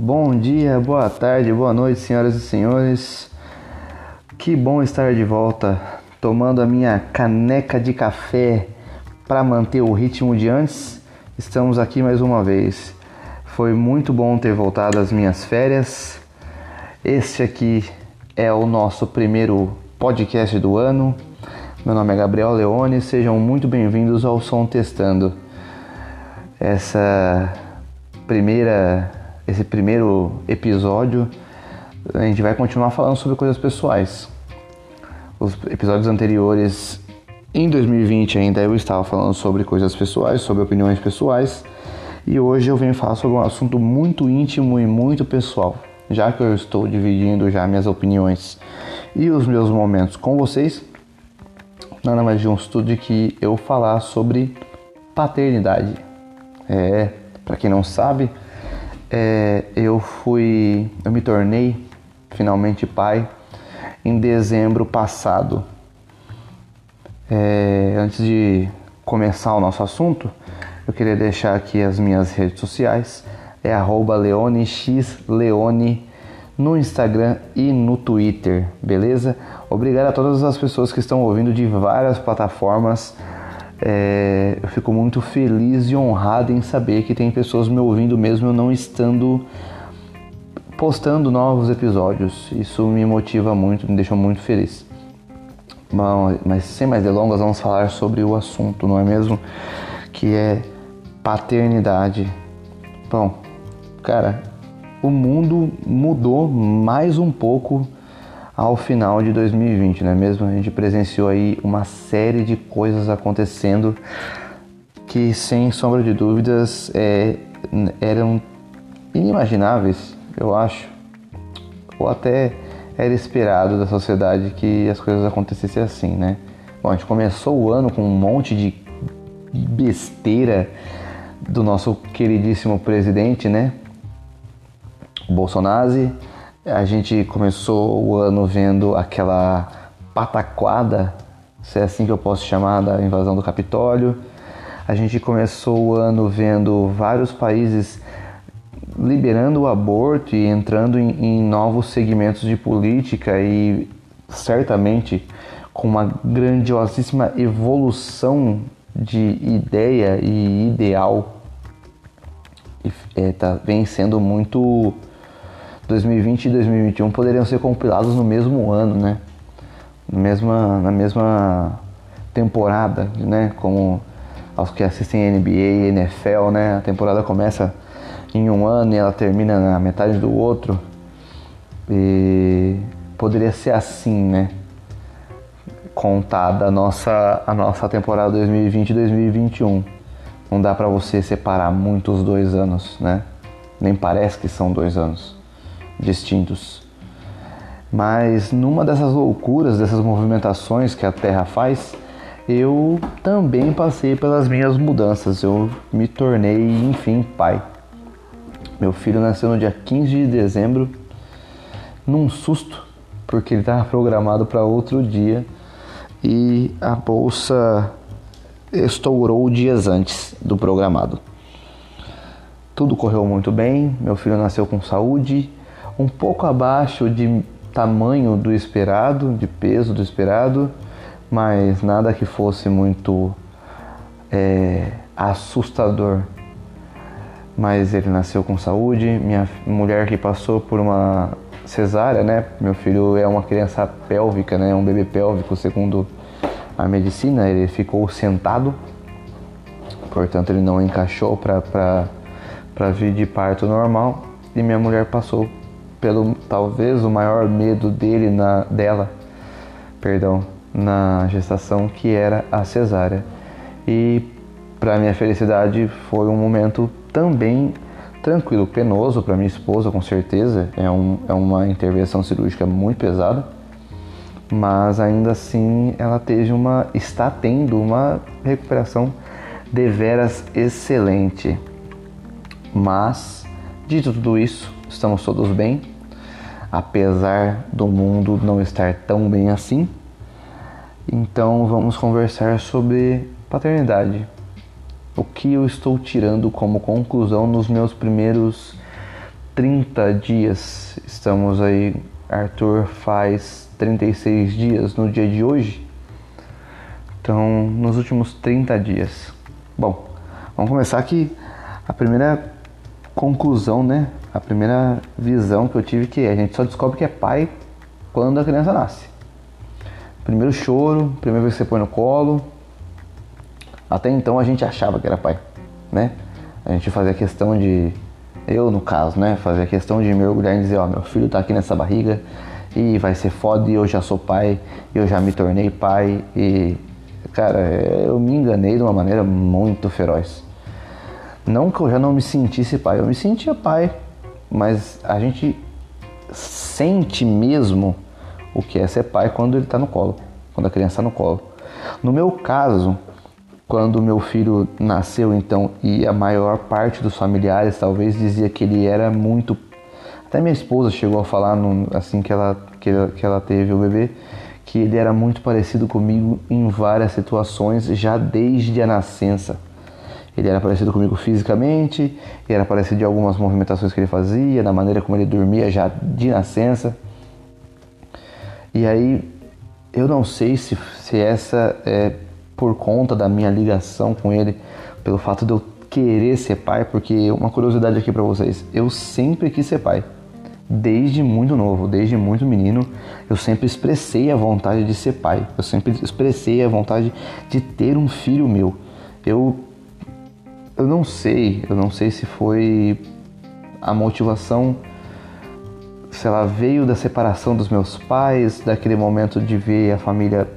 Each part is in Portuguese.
Bom dia, boa tarde, boa noite, senhoras e senhores. Que bom estar de volta, tomando a minha caneca de café para manter o ritmo de antes. Estamos aqui mais uma vez. Foi muito bom ter voltado às minhas férias. Este aqui é o nosso primeiro podcast do ano. Meu nome é Gabriel Leone, sejam muito bem-vindos ao Som Testando. Essa primeira esse primeiro episódio, a gente vai continuar falando sobre coisas pessoais. Os episódios anteriores, em 2020 ainda, eu estava falando sobre coisas pessoais, sobre opiniões pessoais, e hoje eu venho falar sobre um assunto muito íntimo e muito pessoal, já que eu estou dividindo já minhas opiniões e os meus momentos com vocês. Nada mais justo do que eu falar sobre paternidade. É, para quem não sabe, é, eu fui, eu me tornei finalmente pai em dezembro passado. É, antes de começar o nosso assunto, eu queria deixar aqui as minhas redes sociais. É leonexleone no Instagram e no Twitter, beleza? Obrigado a todas as pessoas que estão ouvindo de várias plataformas é, eu fico muito feliz e honrado em saber que tem pessoas me ouvindo mesmo eu não estando postando novos episódios. Isso me motiva muito, me deixa muito feliz. Bom, mas sem mais delongas, vamos falar sobre o assunto, não é mesmo? Que é paternidade. Bom, cara, o mundo mudou mais um pouco ao final de 2020, não é mesmo? A gente presenciou aí uma série de coisas acontecendo que, sem sombra de dúvidas, é, eram inimagináveis, eu acho, ou até era esperado da sociedade que as coisas acontecessem assim, né? Bom, a gente começou o ano com um monte de besteira do nosso queridíssimo presidente, né? Bolsonaro a gente começou o ano vendo aquela pataquada, se é assim que eu posso chamar, da invasão do Capitólio. A gente começou o ano vendo vários países liberando o aborto e entrando em, em novos segmentos de política e certamente com uma grandiosíssima evolução de ideia e ideal. E, é, tá, vem sendo muito 2020 e 2021 poderiam ser compilados no mesmo ano, né? Na mesma, na mesma temporada, né? Como aos que assistem NBA e NFL, né? A temporada começa em um ano e ela termina na metade do outro. E poderia ser assim, né? Contada a nossa, a nossa temporada 2020 e 2021. Não dá para você separar muito os dois anos, né? Nem parece que são dois anos distintos. Mas numa dessas loucuras, dessas movimentações que a Terra faz, eu também passei pelas minhas mudanças. Eu me tornei, enfim, pai. Meu filho nasceu no dia 15 de dezembro, num susto, porque ele estava programado para outro dia e a bolsa estourou dias antes do programado. Tudo correu muito bem, meu filho nasceu com saúde, um pouco abaixo de tamanho do esperado, de peso do esperado, mas nada que fosse muito é, assustador. Mas ele nasceu com saúde. Minha mulher que passou por uma cesárea, né? Meu filho é uma criança pélvica, né? Um bebê pélvico, segundo a medicina. Ele ficou sentado, portanto ele não encaixou para vir de parto normal. E minha mulher passou pelo talvez o maior medo dele na dela, perdão, na gestação que era a cesárea. E para minha felicidade foi um momento também tranquilo, penoso para minha esposa, com certeza. É, um, é uma intervenção cirúrgica muito pesada, mas ainda assim ela teve uma, está tendo uma recuperação deveras excelente. Mas, dito tudo isso, estamos todos bem, apesar do mundo não estar tão bem assim. Então vamos conversar sobre paternidade. O que eu estou tirando como conclusão nos meus primeiros 30 dias. Estamos aí, Arthur faz 36 dias no dia de hoje. Então, nos últimos 30 dias. Bom, vamos começar aqui. A primeira conclusão, né? A primeira visão que eu tive que é, a gente só descobre que é pai quando a criança nasce. Primeiro choro, primeira vez que você põe no colo. Até então a gente achava que era pai, né? A gente fazia questão de, eu no caso, né? Fazia questão de mergulhar e dizer, ó, meu filho tá aqui nessa barriga e vai ser foda e eu já sou pai, eu já me tornei pai e, cara, eu me enganei de uma maneira muito feroz. Não que eu já não me sentisse pai, eu me sentia pai, mas a gente sente mesmo o que é ser pai quando ele está no colo, quando a criança está no colo. No meu caso, quando meu filho nasceu, então, e a maior parte dos familiares talvez dizia que ele era muito. Até minha esposa chegou a falar no, assim que ela, que, ela, que ela teve o bebê, que ele era muito parecido comigo em várias situações, já desde a nascença. Ele era parecido comigo fisicamente, ele era parecido de algumas movimentações que ele fazia, da maneira como ele dormia já de nascença. E aí eu não sei se, se essa é por conta da minha ligação com ele, pelo fato de eu querer ser pai, porque uma curiosidade aqui para vocês, eu sempre quis ser pai. Desde muito novo, desde muito menino, eu sempre expressei a vontade de ser pai. Eu sempre expressei a vontade de ter um filho meu. Eu eu não sei, eu não sei se foi a motivação, se ela veio da separação dos meus pais, daquele momento de ver a família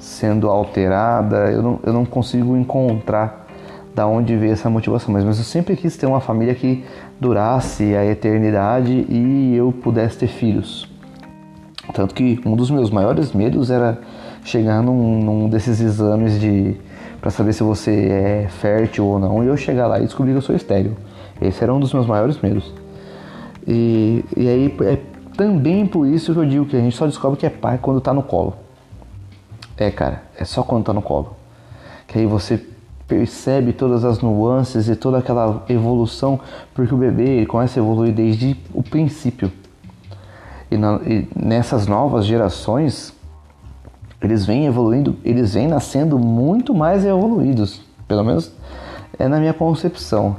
sendo alterada, eu não, eu não consigo encontrar da onde veio essa motivação, mas, mas eu sempre quis ter uma família que durasse a eternidade e eu pudesse ter filhos. Tanto que um dos meus maiores medos era chegar num, num desses exames de para saber se você é fértil ou não e eu chegar lá e descobrir que eu sou estéril. Esse era um dos meus maiores medos. E, e aí é também por isso que eu digo que a gente só descobre que é pai quando tá no colo. É, cara, é só quando tá no colo. Que aí você percebe todas as nuances e toda aquela evolução, porque o bebê ele começa a evoluir desde o princípio. E, na, e nessas novas gerações, eles vêm evoluindo, eles vêm nascendo muito mais evoluídos, pelo menos é na minha concepção.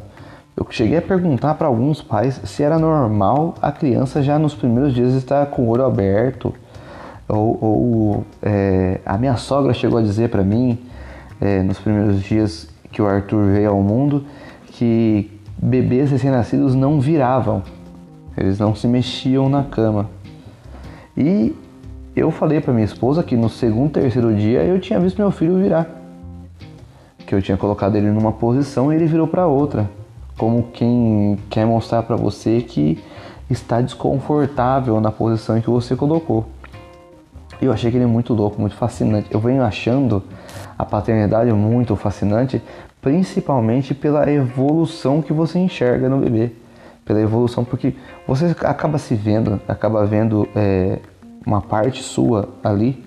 Eu cheguei a perguntar para alguns pais se era normal a criança já nos primeiros dias estar com o olho aberto, ou, ou é, a minha sogra chegou a dizer para mim é, nos primeiros dias que o Arthur veio ao mundo que bebês recém-nascidos não viravam, eles não se mexiam na cama. E eu falei para minha esposa que no segundo, terceiro dia eu tinha visto meu filho virar. Que eu tinha colocado ele numa posição e ele virou para outra. Como quem quer mostrar para você que está desconfortável na posição em que você colocou. Eu achei que ele é muito louco, muito fascinante. Eu venho achando a paternidade muito fascinante, principalmente pela evolução que você enxerga no bebê. Pela evolução, porque você acaba se vendo, acaba vendo é, uma parte sua ali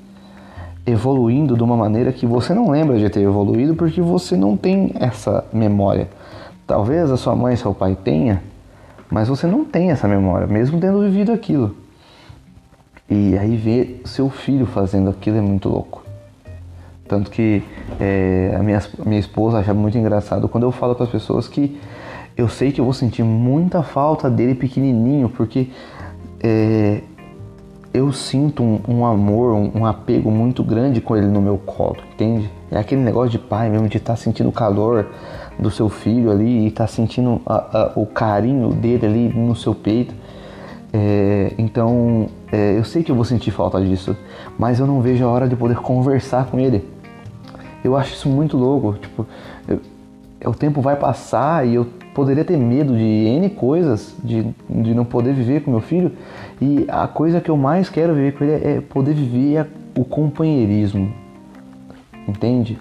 evoluindo de uma maneira que você não lembra de ter evoluído porque você não tem essa memória. Talvez a sua mãe seu pai tenha, mas você não tem essa memória, mesmo tendo vivido aquilo. E aí ver seu filho fazendo aquilo é muito louco. Tanto que é, a minha, minha esposa acha muito engraçado quando eu falo para as pessoas que eu sei que eu vou sentir muita falta dele pequenininho, porque é, eu sinto um, um amor, um, um, apego muito grande com ele no meu colo, entende? É aquele negócio de pai mesmo, de estar tá sentindo o calor do seu filho ali e estar tá sentindo a, a, o carinho dele ali no seu peito. É, então, é, eu sei que eu vou sentir falta disso, mas eu não vejo a hora de poder conversar com ele. Eu acho isso muito louco. Tipo, eu, o tempo vai passar e eu poderia ter medo de N coisas, de, de não poder viver com meu filho, e a coisa que eu mais quero viver com ele é poder viver o companheirismo, entende?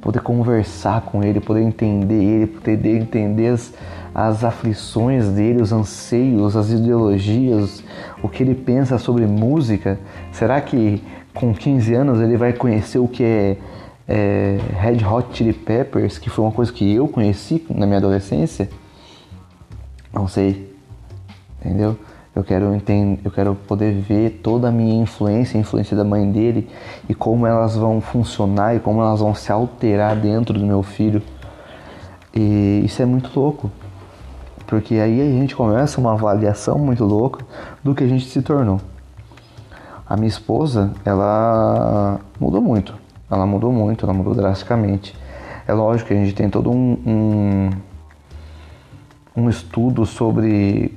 Poder conversar com ele, poder entender ele, poder entender as, as aflições dele, os anseios, as ideologias, o que ele pensa sobre música. Será que com 15 anos ele vai conhecer o que é é, Red Hot Chili Peppers, que foi uma coisa que eu conheci na minha adolescência. Não sei. entendeu? Eu quero entender, eu quero poder ver toda a minha influência, a influência da mãe dele e como elas vão funcionar e como elas vão se alterar dentro do meu filho. E isso é muito louco, porque aí a gente começa uma avaliação muito louca do que a gente se tornou. A minha esposa, ela mudou muito. Ela mudou muito, ela mudou drasticamente. É lógico que a gente tem todo um, um, um estudo sobre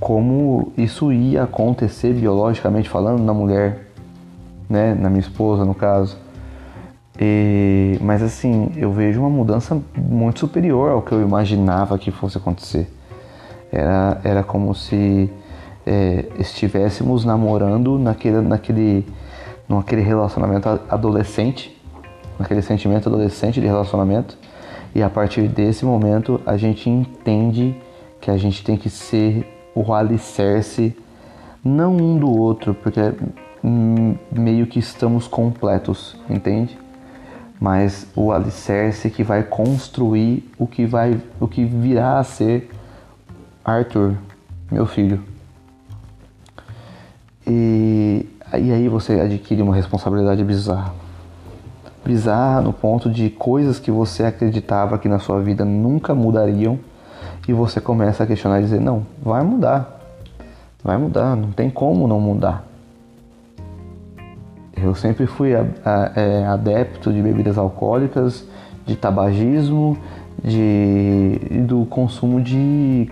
como isso ia acontecer biologicamente falando na mulher, né, na minha esposa no caso. E, mas assim, eu vejo uma mudança muito superior ao que eu imaginava que fosse acontecer. Era, era como se é, estivéssemos namorando naquele, naquele, naquele relacionamento adolescente, naquele sentimento adolescente de relacionamento, e a partir desse momento a gente entende que a gente tem que ser o alicerce, não um do outro, porque meio que estamos completos, entende? Mas o alicerce que vai construir o que vai, o que virá a ser Arthur, meu filho. E, e aí você adquire uma responsabilidade bizarra. Bizarra no ponto de coisas que você acreditava que na sua vida nunca mudariam e você começa a questionar e dizer: não, vai mudar. Vai mudar, não tem como não mudar. Eu sempre fui a, a, é, adepto de bebidas alcoólicas, de tabagismo, de, do consumo de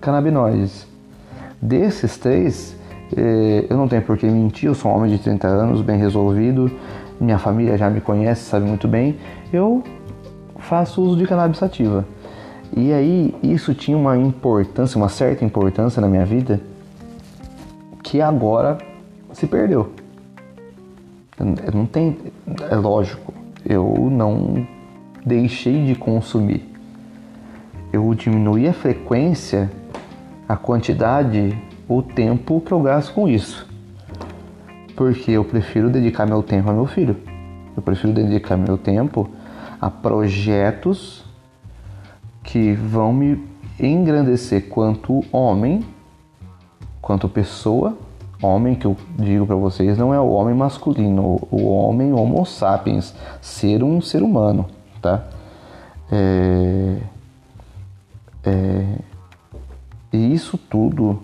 canabinoides. Desses três, eu não tenho por que mentir, eu sou um homem de 30 anos, bem resolvido, minha família já me conhece, sabe muito bem. Eu faço uso de cannabis sativa. E aí isso tinha uma importância, uma certa importância na minha vida que agora se perdeu. Não tem, é lógico, eu não deixei de consumir. Eu diminuí a frequência, a quantidade, o tempo que eu gasto com isso. Porque eu prefiro dedicar meu tempo ao meu filho. Eu prefiro dedicar meu tempo a projetos que vão me engrandecer quanto homem, quanto pessoa. Homem que eu digo para vocês não é o homem masculino, o homem homo sapiens, ser um ser humano, tá? É, é, e isso tudo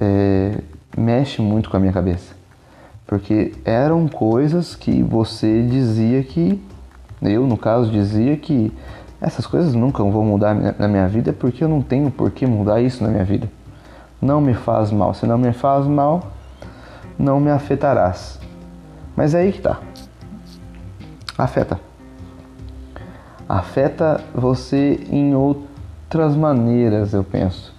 é, mexe muito com a minha cabeça, porque eram coisas que você dizia que eu, no caso, dizia que essas coisas nunca vão mudar na minha vida porque eu não tenho por que mudar isso na minha vida. Não me faz mal. Se não me faz mal, não me afetarás. Mas é aí que tá. Afeta. Afeta você em outras maneiras, eu penso.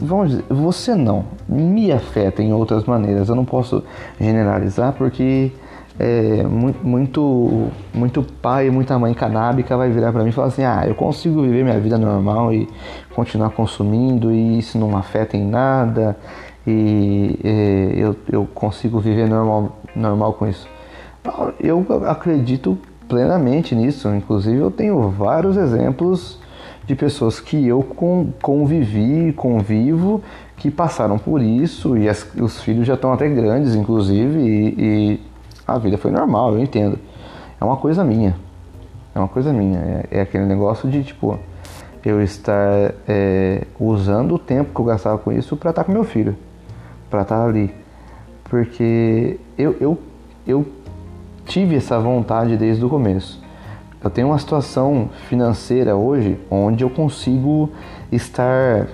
Vamos dizer, você não. Me afeta em outras maneiras. Eu não posso generalizar porque é, muito, muito pai, muita mãe canábica vai virar para mim e falar assim: ah, eu consigo viver minha vida normal e continuar consumindo e isso não afeta em nada e é, eu, eu consigo viver normal, normal com isso. Eu acredito plenamente nisso, inclusive eu tenho vários exemplos de pessoas que eu convivi, convivo, que passaram por isso e as, os filhos já estão até grandes, inclusive, e, e a vida foi normal, eu entendo. É uma coisa minha. É uma coisa minha. É, é aquele negócio de tipo, eu estar é, usando o tempo que eu gastava com isso para estar com meu filho, para estar ali. Porque eu, eu, eu tive essa vontade desde o começo. Eu tenho uma situação financeira hoje onde eu consigo estar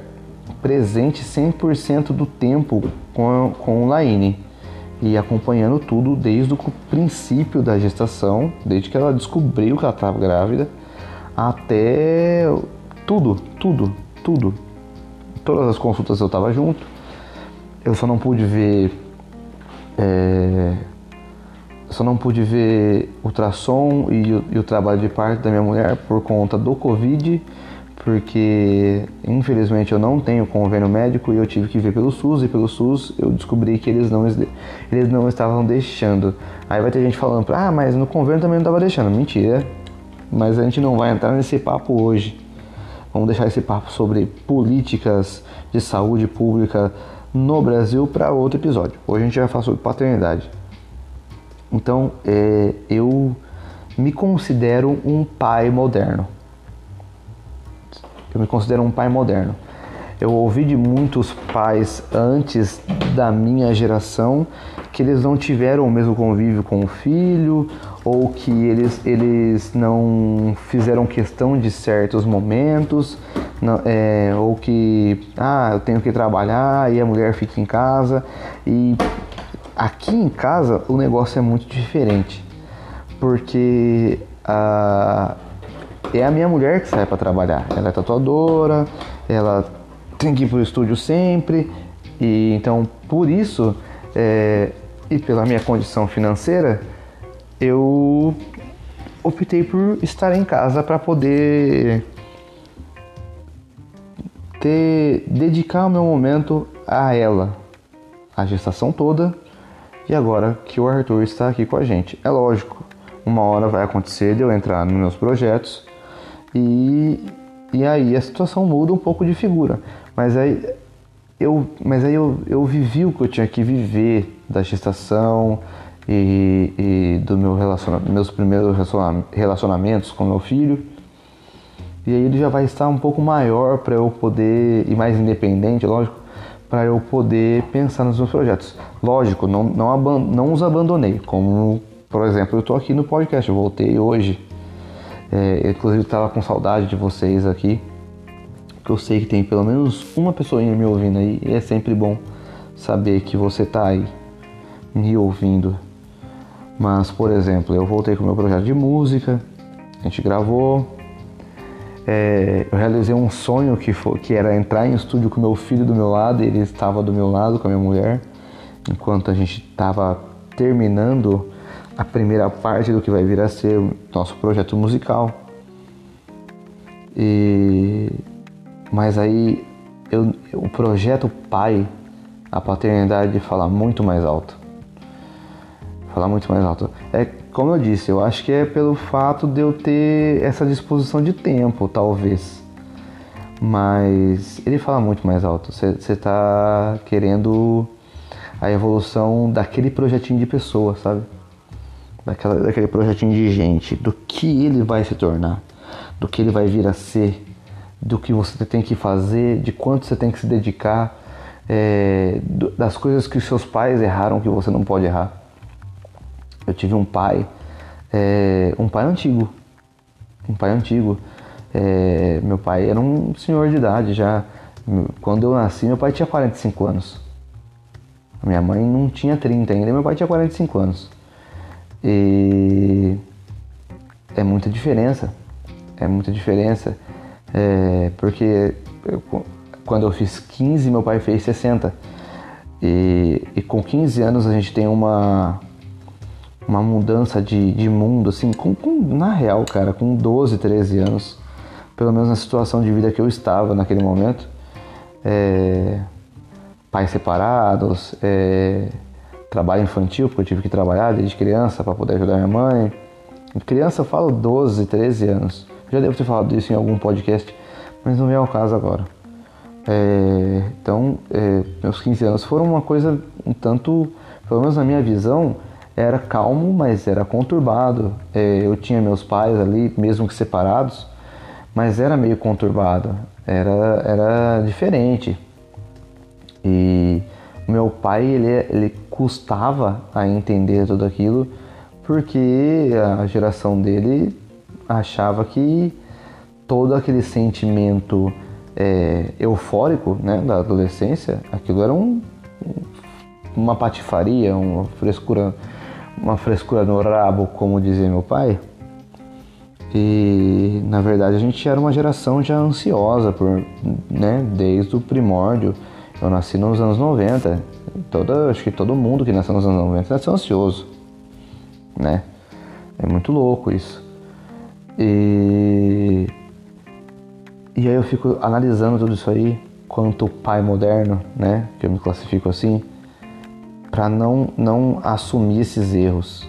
presente 100% do tempo com, com o Laine e acompanhando tudo desde o princípio da gestação, desde que ela descobriu que ela estava grávida, até tudo, tudo, tudo. Todas as consultas eu estava junto. Eu só não pude ver. É, só não pude ver ultrassom e, e o trabalho de parto da minha mulher por conta do Covid porque infelizmente eu não tenho convênio médico e eu tive que ver pelo SUS e pelo SUS eu descobri que eles não, eles não estavam deixando. Aí vai ter gente falando, ah, mas no convênio também não estava deixando. Mentira, mas a gente não vai entrar nesse papo hoje. Vamos deixar esse papo sobre políticas de saúde pública no Brasil para outro episódio. Hoje a gente vai falar sobre paternidade. Então, é, eu me considero um pai moderno. Eu me considero um pai moderno. Eu ouvi de muitos pais antes da minha geração que eles não tiveram o mesmo convívio com o filho ou que eles, eles não fizeram questão de certos momentos não, é, ou que ah, eu tenho que trabalhar e a mulher fica em casa e aqui em casa o negócio é muito diferente porque a, é a minha mulher que sai para trabalhar ela é tatuadora ela tem que ir para o estúdio sempre. E então, por isso, é, e pela minha condição financeira, eu optei por estar em casa para poder ter dedicar o meu momento a ela, a gestação toda e agora que o Arthur está aqui com a gente. É lógico, uma hora vai acontecer de eu entrar nos meus projetos e, e aí a situação muda um pouco de figura. Mas aí eu, mas aí eu, eu vivi o que eu tinha que viver da gestação e, e do meu relacionamento, meus primeiros relacionamentos com meu filho. E aí ele já vai estar um pouco maior para eu poder, e mais independente, lógico, para eu poder pensar nos meus projetos. Lógico, não, não, não os abandonei, como, por exemplo, eu estou aqui no podcast, eu voltei hoje. É, eu, inclusive estava com saudade de vocês aqui que eu sei que tem pelo menos uma pessoinha me ouvindo aí, e é sempre bom saber que você tá aí me ouvindo. Mas, por exemplo, eu voltei com o meu projeto de música, a gente gravou, é, eu realizei um sonho que, foi, que era entrar em estúdio com meu filho do meu lado, ele estava do meu lado com a minha mulher, enquanto a gente estava terminando a primeira parte do que vai vir a ser nosso projeto musical. E mas aí eu, o projeto pai, a paternidade fala muito mais alto. Falar muito mais alto. É como eu disse, eu acho que é pelo fato de eu ter essa disposição de tempo, talvez. Mas ele fala muito mais alto. Você está querendo a evolução daquele projetinho de pessoa, sabe? Daquela, daquele projetinho de gente, do que ele vai se tornar, do que ele vai vir a ser do que você tem que fazer, de quanto você tem que se dedicar, é, das coisas que os seus pais erraram que você não pode errar. Eu tive um pai, é, um pai antigo, um pai antigo. É, meu pai era um senhor de idade já. Quando eu nasci, meu pai tinha 45 anos. Minha mãe não tinha 30 ainda, meu pai tinha 45 anos. E é muita diferença. É muita diferença. É, porque eu, quando eu fiz 15, meu pai fez 60. E, e, com 15 anos a gente tem uma, uma mudança de, de mundo, assim, com, com, na real, cara, com 12, 13 anos, pelo menos na situação de vida que eu estava naquele momento, é, pais separados, é, trabalho infantil, porque eu tive que trabalhar desde criança para poder ajudar minha mãe. Criança eu falo 12, 13 anos. Já devo ter falado disso em algum podcast, mas não é o caso agora. É, então, é, meus 15 anos foram uma coisa um tanto, pelo menos na minha visão, era calmo, mas era conturbado. É, eu tinha meus pais ali, mesmo que separados, mas era meio conturbado, era, era diferente. E meu pai, ele, ele custava a entender tudo aquilo, porque a geração dele achava que todo aquele sentimento é, eufórico né, da adolescência, aquilo era um, uma patifaria, uma frescura, uma frescura no rabo, como dizia meu pai. E na verdade a gente era uma geração já ansiosa por, né, desde o primórdio. Eu nasci nos anos 90. Toda, acho que todo mundo que nasceu nos anos 90 nasceu ansioso, né? É muito louco isso. E, e aí eu fico analisando tudo isso aí quanto pai moderno, né? Que eu me classifico assim, para não, não assumir esses erros,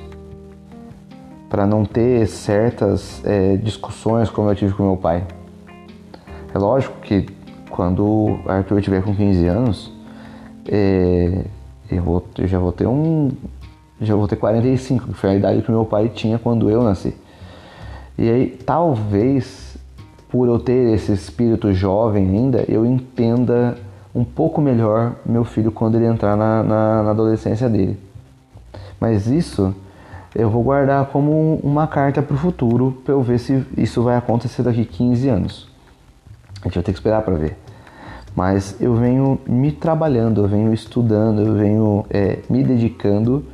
para não ter certas é, discussões como eu tive com meu pai. É lógico que quando o Arthur tiver com 15 anos, é, eu, vou, eu já vou ter um. Já vou ter 45, que foi a idade que meu pai tinha quando eu nasci. E aí, talvez, por eu ter esse espírito jovem ainda, eu entenda um pouco melhor meu filho quando ele entrar na, na, na adolescência dele. Mas isso eu vou guardar como uma carta para o futuro para eu ver se isso vai acontecer daqui 15 anos. A gente vai ter que esperar para ver. Mas eu venho me trabalhando, eu venho estudando, eu venho é, me dedicando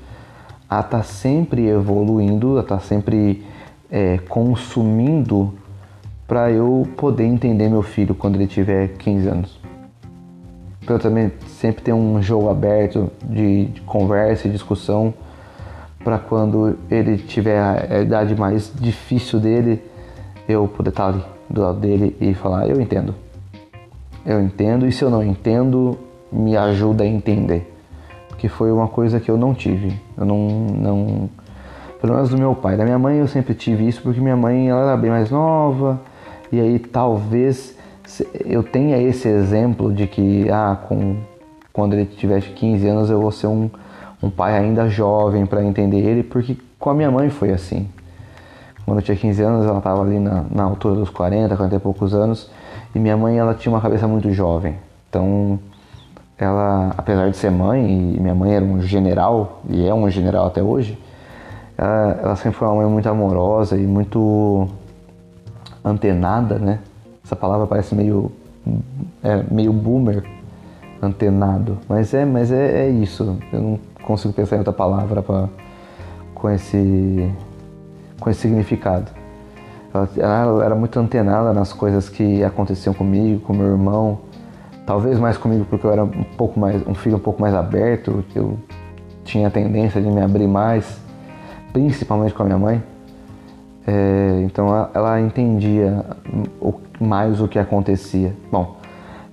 a estar tá sempre evoluindo, a estar tá sempre é, consumindo para eu poder entender meu filho quando ele tiver 15 anos. Para também sempre ter um jogo aberto de, de conversa e discussão para quando ele tiver a idade mais difícil dele, eu poder estar tá ali do lado dele e falar: Eu entendo. Eu entendo, e se eu não entendo, me ajuda a entender. Que foi uma coisa que eu não tive. Eu não. não pelo menos do meu pai. Da minha mãe eu sempre tive isso porque minha mãe ela era bem mais nova. E aí talvez eu tenha esse exemplo de que ah, com, quando ele tiver 15 anos eu vou ser um, um pai ainda jovem para entender ele, porque com a minha mãe foi assim. Quando eu tinha 15 anos, ela estava ali na, na, altura dos 40, 40 e poucos anos, e minha mãe ela tinha uma cabeça muito jovem. Então, ela, apesar de ser mãe, e minha mãe era um general, e é um general até hoje, ela, ela sempre foi uma mãe muito amorosa e muito antenada, né? Essa palavra parece meio, é, meio boomer, antenado, mas é, mas é, é isso. Eu não consigo pensar em outra palavra pra, com, esse, com esse significado. Ela, ela era muito antenada nas coisas que aconteciam comigo, com meu irmão. Talvez mais comigo porque eu era um pouco mais um filho um pouco mais aberto, eu tinha a tendência de me abrir mais, principalmente com a minha mãe. É, então ela, ela entendia mais o que acontecia. Bom,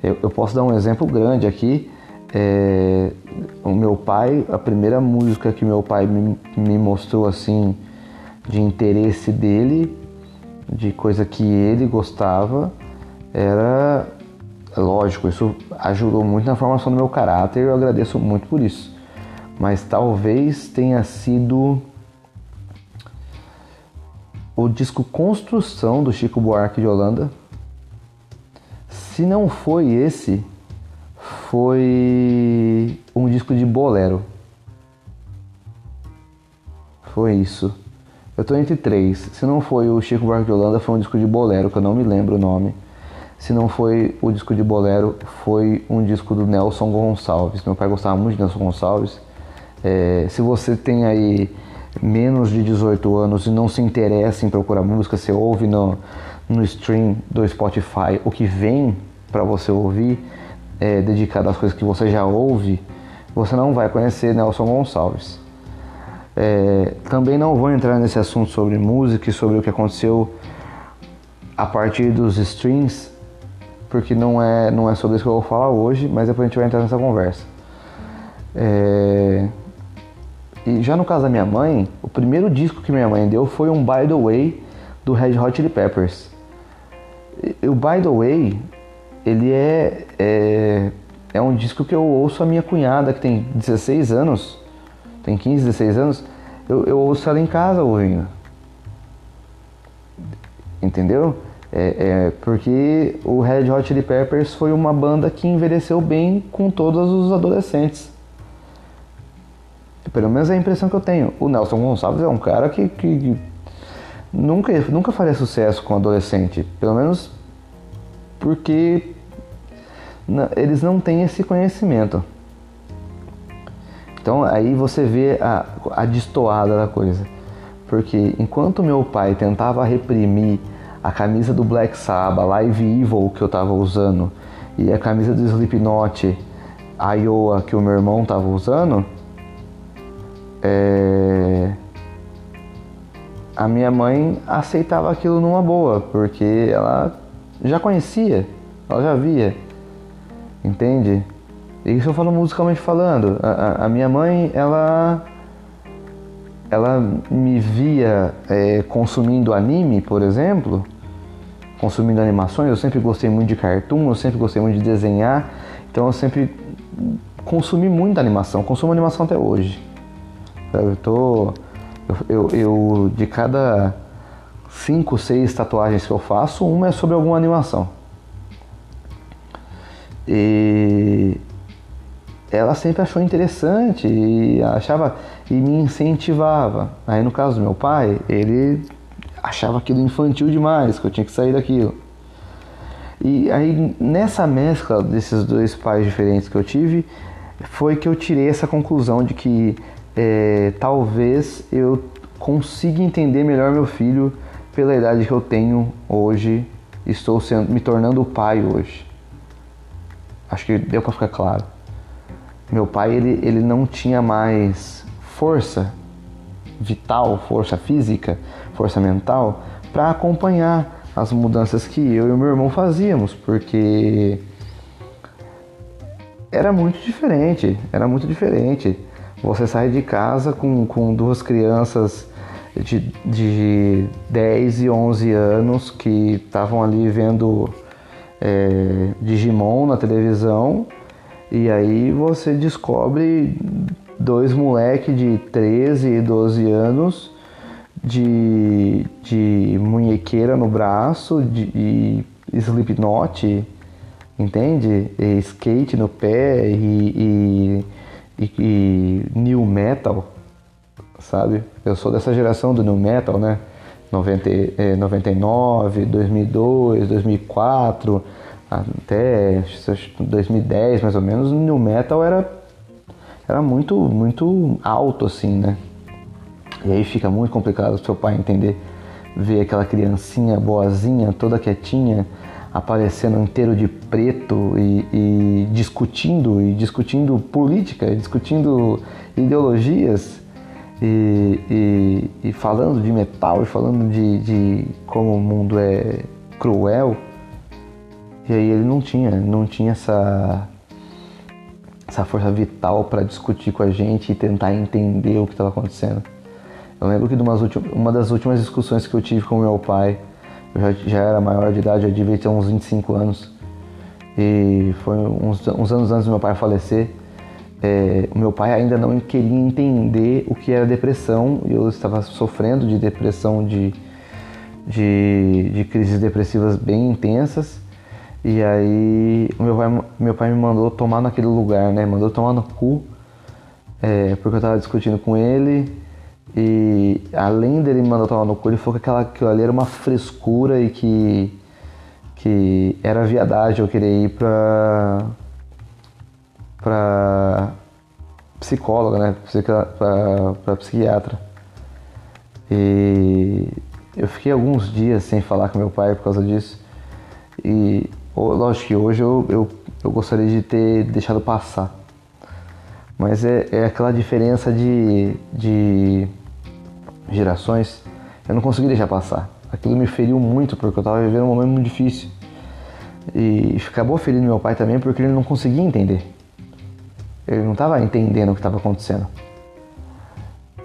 eu, eu posso dar um exemplo grande aqui é, o meu pai, a primeira música que meu pai me, me mostrou assim de interesse dele, de coisa que ele gostava, era lógico, isso ajudou muito na formação do meu caráter, eu agradeço muito por isso. Mas talvez tenha sido o disco Construção do Chico Buarque de Holanda. Se não foi esse, foi um disco de bolero. Foi isso. Eu tô entre três. Se não foi o Chico Buarque de Holanda, foi um disco de bolero, que eu não me lembro o nome. Se não foi o disco de bolero, foi um disco do Nelson Gonçalves. Meu pai gostava muito de Nelson Gonçalves. É, se você tem aí menos de 18 anos e não se interessa em procurar música, você ouve no, no stream do Spotify o que vem para você ouvir, é, dedicado às coisas que você já ouve, você não vai conhecer Nelson Gonçalves. É, também não vou entrar nesse assunto sobre música e sobre o que aconteceu a partir dos streams, porque não é, não é sobre isso que eu vou falar hoje, mas depois a gente vai entrar nessa conversa. É, e já no caso da minha mãe, o primeiro disco que minha mãe deu foi um By the Way do Red Hot Chili Peppers. E, o By the Way ele é, é, é um disco que eu ouço a minha cunhada, que tem 16 anos, tem 15, 16 anos, eu, eu ouço ela em casa ouvindo. Entendeu? É, é, porque o Red Hot Chili Peppers foi uma banda que envelheceu bem com todos os adolescentes. Pelo menos é a impressão que eu tenho. O Nelson Gonçalves é um cara que, que, nunca, nunca faria sucesso com adolescente. Pelo menos porque eles não têm esse conhecimento. Então aí você vê a, a destoada da coisa. Porque enquanto meu pai tentava reprimir a camisa do Black Sabbath, Live Evil que eu estava usando, e a camisa do Slipknot, Iowa que o meu irmão estava usando, é... a minha mãe aceitava aquilo numa boa, porque ela já conhecia, ela já via. Entende? Isso eu falo musicalmente falando. A, a, a minha mãe, ela ela me via é, consumindo anime, por exemplo, consumindo animações, eu sempre gostei muito de cartoon, eu sempre gostei muito de desenhar, então eu sempre consumi muita animação, consumo animação até hoje. Eu tô. Eu, eu, de cada cinco, seis tatuagens que eu faço, uma é sobre alguma animação. E ela sempre achou interessante e achava e me incentivava. Aí no caso do meu pai, ele achava aquilo infantil demais, que eu tinha que sair daquilo. E aí nessa mescla desses dois pais diferentes que eu tive, foi que eu tirei essa conclusão de que é, talvez eu consiga entender melhor meu filho pela idade que eu tenho hoje, estou sendo, me tornando pai hoje. Acho que deu para ficar claro. Meu pai ele, ele não tinha mais força vital, força física, força mental para acompanhar as mudanças que eu e o meu irmão fazíamos, porque era muito diferente, era muito diferente. Você sai de casa com, com duas crianças de, de 10 e 11 anos que estavam ali vendo é, Digimon na televisão e aí você descobre dois moleques de 13 e 12 anos de, de munhequeira no braço, de, de slipknot, entende? E skate no pé e, e, e, e new metal, sabe? Eu sou dessa geração do new metal, né? 90, eh, 99, 2002, 2004 até 2010 mais ou menos, o new metal era, era muito, muito alto assim, né? E aí fica muito complicado o seu pai entender, ver aquela criancinha boazinha, toda quietinha, aparecendo inteiro de preto e, e discutindo, e discutindo política, discutindo ideologias. E, e, e, falando de metal e falando de, de como o mundo é cruel, e aí ele não tinha, não tinha essa essa força vital para discutir com a gente e tentar entender o que estava acontecendo. Eu lembro que uma das últimas discussões que eu tive com meu pai, eu já, já era maior de idade, eu devia ter uns 25 anos, e foi uns, uns anos antes do meu pai falecer. É, o meu pai ainda não queria entender o que era depressão, e eu estava sofrendo de depressão, de, de, de crises depressivas bem intensas. E aí meu pai, meu pai me mandou tomar naquele lugar, né? Mandou tomar no cu, é, porque eu tava discutindo com ele. E além dele me mandar tomar no cu, ele falou que aquela, aquilo ali era uma frescura e que, que era viadagem eu querer ir pra, pra psicóloga, né? Pra, pra psiquiatra. E eu fiquei alguns dias sem falar com meu pai por causa disso. E Lógico que hoje eu, eu, eu gostaria de ter deixado passar. Mas é, é aquela diferença de, de gerações. Eu não consegui deixar passar. Aquilo me feriu muito porque eu estava vivendo um momento muito difícil. E acabou ferindo meu pai também porque ele não conseguia entender. Ele não estava entendendo o que estava acontecendo.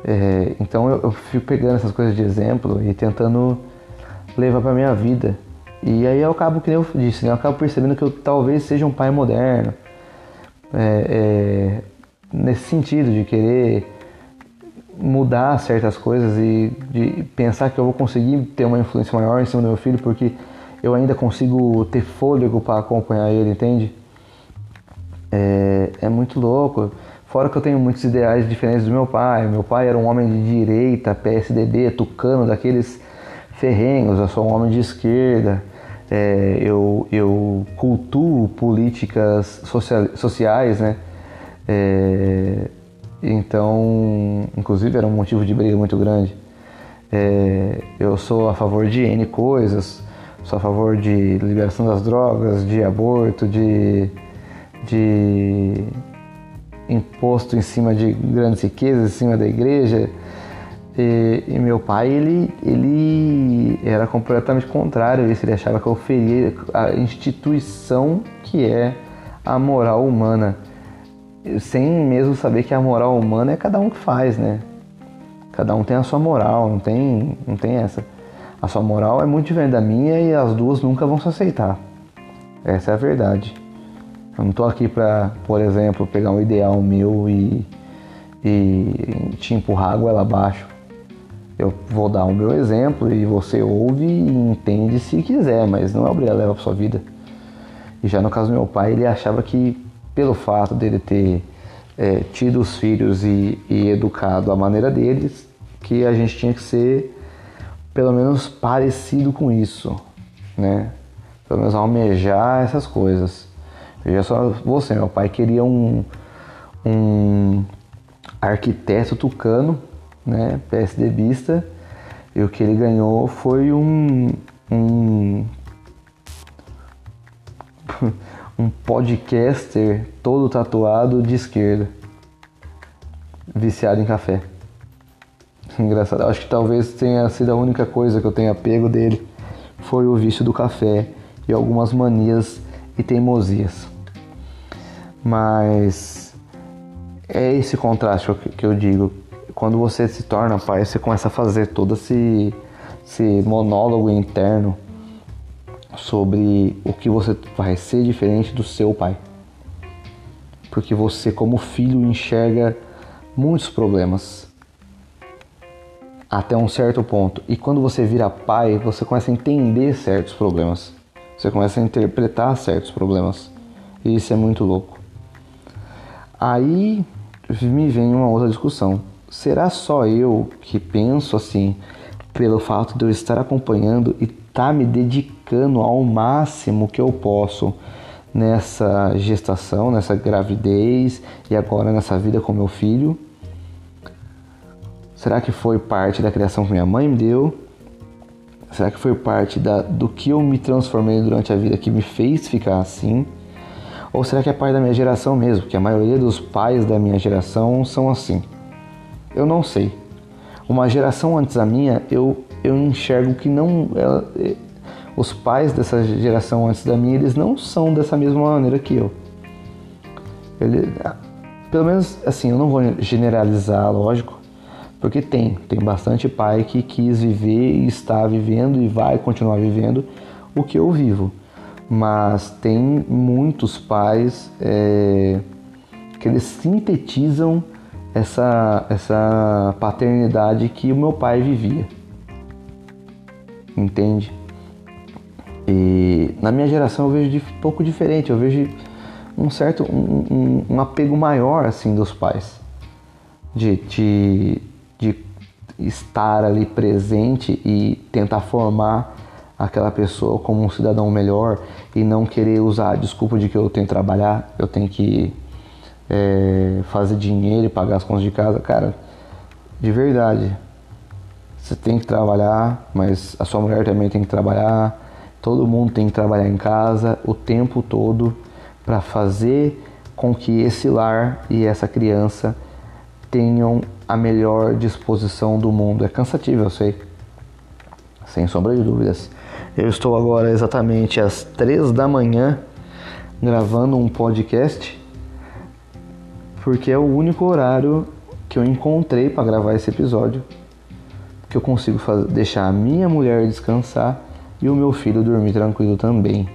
É, então eu, eu fico pegando essas coisas de exemplo e tentando levar para minha vida e aí eu acabo, que eu disse, né? eu acabo percebendo que eu talvez seja um pai moderno. É, é, nesse sentido de querer mudar certas coisas e de pensar que eu vou conseguir ter uma influência maior em cima do meu filho porque eu ainda consigo ter fôlego para acompanhar ele, entende? É, é muito louco. Fora que eu tenho muitos ideais diferentes do meu pai. Meu pai era um homem de direita, PSDB, tucano, daqueles ferrenhos. Eu sou um homem de esquerda é, eu, eu cultuo políticas sociais, né? É, então, inclusive era um motivo de briga muito grande. É, eu sou a favor de N coisas, sou a favor de liberação das drogas, de aborto, de, de imposto em cima de grandes riquezas, em cima da igreja, e, e, meu pai, ele, ele era completamente contrário isso. Ele achava que eu feria a instituição que é a moral humana. Sem mesmo saber que a moral humana é cada um que faz, né? Cada um tem a sua moral, não tem, não tem essa. A sua moral é muito diferente da minha e as duas nunca vão se aceitar. Essa é a verdade. Eu não tô aqui para, por exemplo, pegar um ideal meu e, e te empurrar a goela abaixo. Eu vou dar o meu exemplo e você ouve e entende se quiser, mas não é obrigado a levar para sua vida. E já no caso do meu pai, ele achava que pelo fato dele ter é, tido os filhos e, e educado a maneira deles, que a gente tinha que ser pelo menos parecido com isso, né? Pelo menos almejar essas coisas. Veja só você, meu pai queria um, um arquiteto tucano, né? PSDBista, e o que ele ganhou foi um, um um podcaster todo tatuado de esquerda, viciado em café. Engraçado, acho que talvez tenha sido a única coisa que eu tenha pego dele foi o vício do café e algumas manias e teimosias. Mas é esse contraste que eu digo. Quando você se torna pai, você começa a fazer todo esse, esse monólogo interno sobre o que você vai ser diferente do seu pai. Porque você, como filho, enxerga muitos problemas até um certo ponto. E quando você vira pai, você começa a entender certos problemas. Você começa a interpretar certos problemas. E isso é muito louco. Aí me vem uma outra discussão. Será só eu que penso assim, pelo fato de eu estar acompanhando e estar tá me dedicando ao máximo que eu posso nessa gestação, nessa gravidez e agora nessa vida com meu filho? Será que foi parte da criação que minha mãe me deu? Será que foi parte da, do que eu me transformei durante a vida que me fez ficar assim? Ou será que é parte da minha geração mesmo? Que a maioria dos pais da minha geração são assim. Eu não sei. Uma geração antes da minha, eu eu enxergo que não ela, é, os pais dessa geração antes da minha eles não são dessa mesma maneira que eu. Ele, pelo menos assim, eu não vou generalizar, lógico, porque tem, tem bastante pai que quis viver e está vivendo e vai continuar vivendo o que eu vivo. Mas tem muitos pais é, que eles sintetizam essa, essa paternidade que o meu pai vivia entende? E na minha geração eu vejo de pouco diferente, eu vejo um certo um, um, um apego maior assim dos pais. De, de, de estar ali presente e tentar formar aquela pessoa como um cidadão melhor e não querer usar a desculpa de que eu tenho que trabalhar, eu tenho que é, fazer dinheiro e pagar as contas de casa, cara, de verdade, você tem que trabalhar, mas a sua mulher também tem que trabalhar. Todo mundo tem que trabalhar em casa o tempo todo para fazer com que esse lar e essa criança tenham a melhor disposição do mundo. É cansativo, eu sei. Sem sombra de dúvidas. Eu estou agora exatamente às três da manhã gravando um podcast porque é o único horário que eu encontrei para gravar esse episódio que eu consigo fazer, deixar a minha mulher descansar e o meu filho dormir tranquilo também.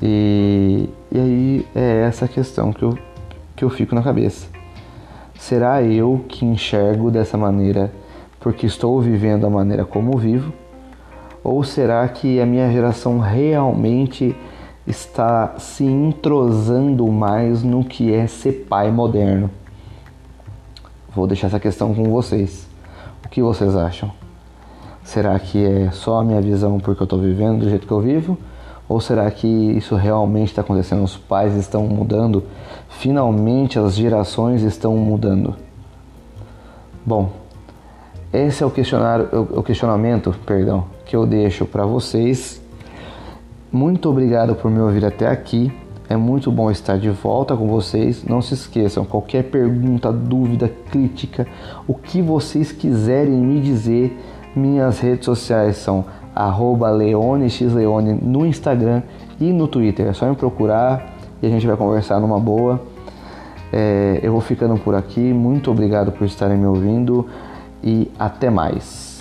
E, e aí é essa questão que eu, que eu fico na cabeça. Será eu que enxergo dessa maneira porque estou vivendo a maneira como vivo? Ou será que a minha geração realmente está se entrosando mais no que é ser pai moderno? Vou deixar essa questão com vocês que vocês acham? Será que é só a minha visão porque eu estou vivendo do jeito que eu vivo? Ou será que isso realmente está acontecendo? Os pais estão mudando? Finalmente as gerações estão mudando? Bom, esse é o, questionário, o questionamento perdão, que eu deixo para vocês. Muito obrigado por me ouvir até aqui. É muito bom estar de volta com vocês. Não se esqueçam, qualquer pergunta, dúvida, crítica, o que vocês quiserem me dizer, minhas redes sociais são leonexleone no Instagram e no Twitter. É só me procurar e a gente vai conversar numa boa. É, eu vou ficando por aqui. Muito obrigado por estarem me ouvindo e até mais.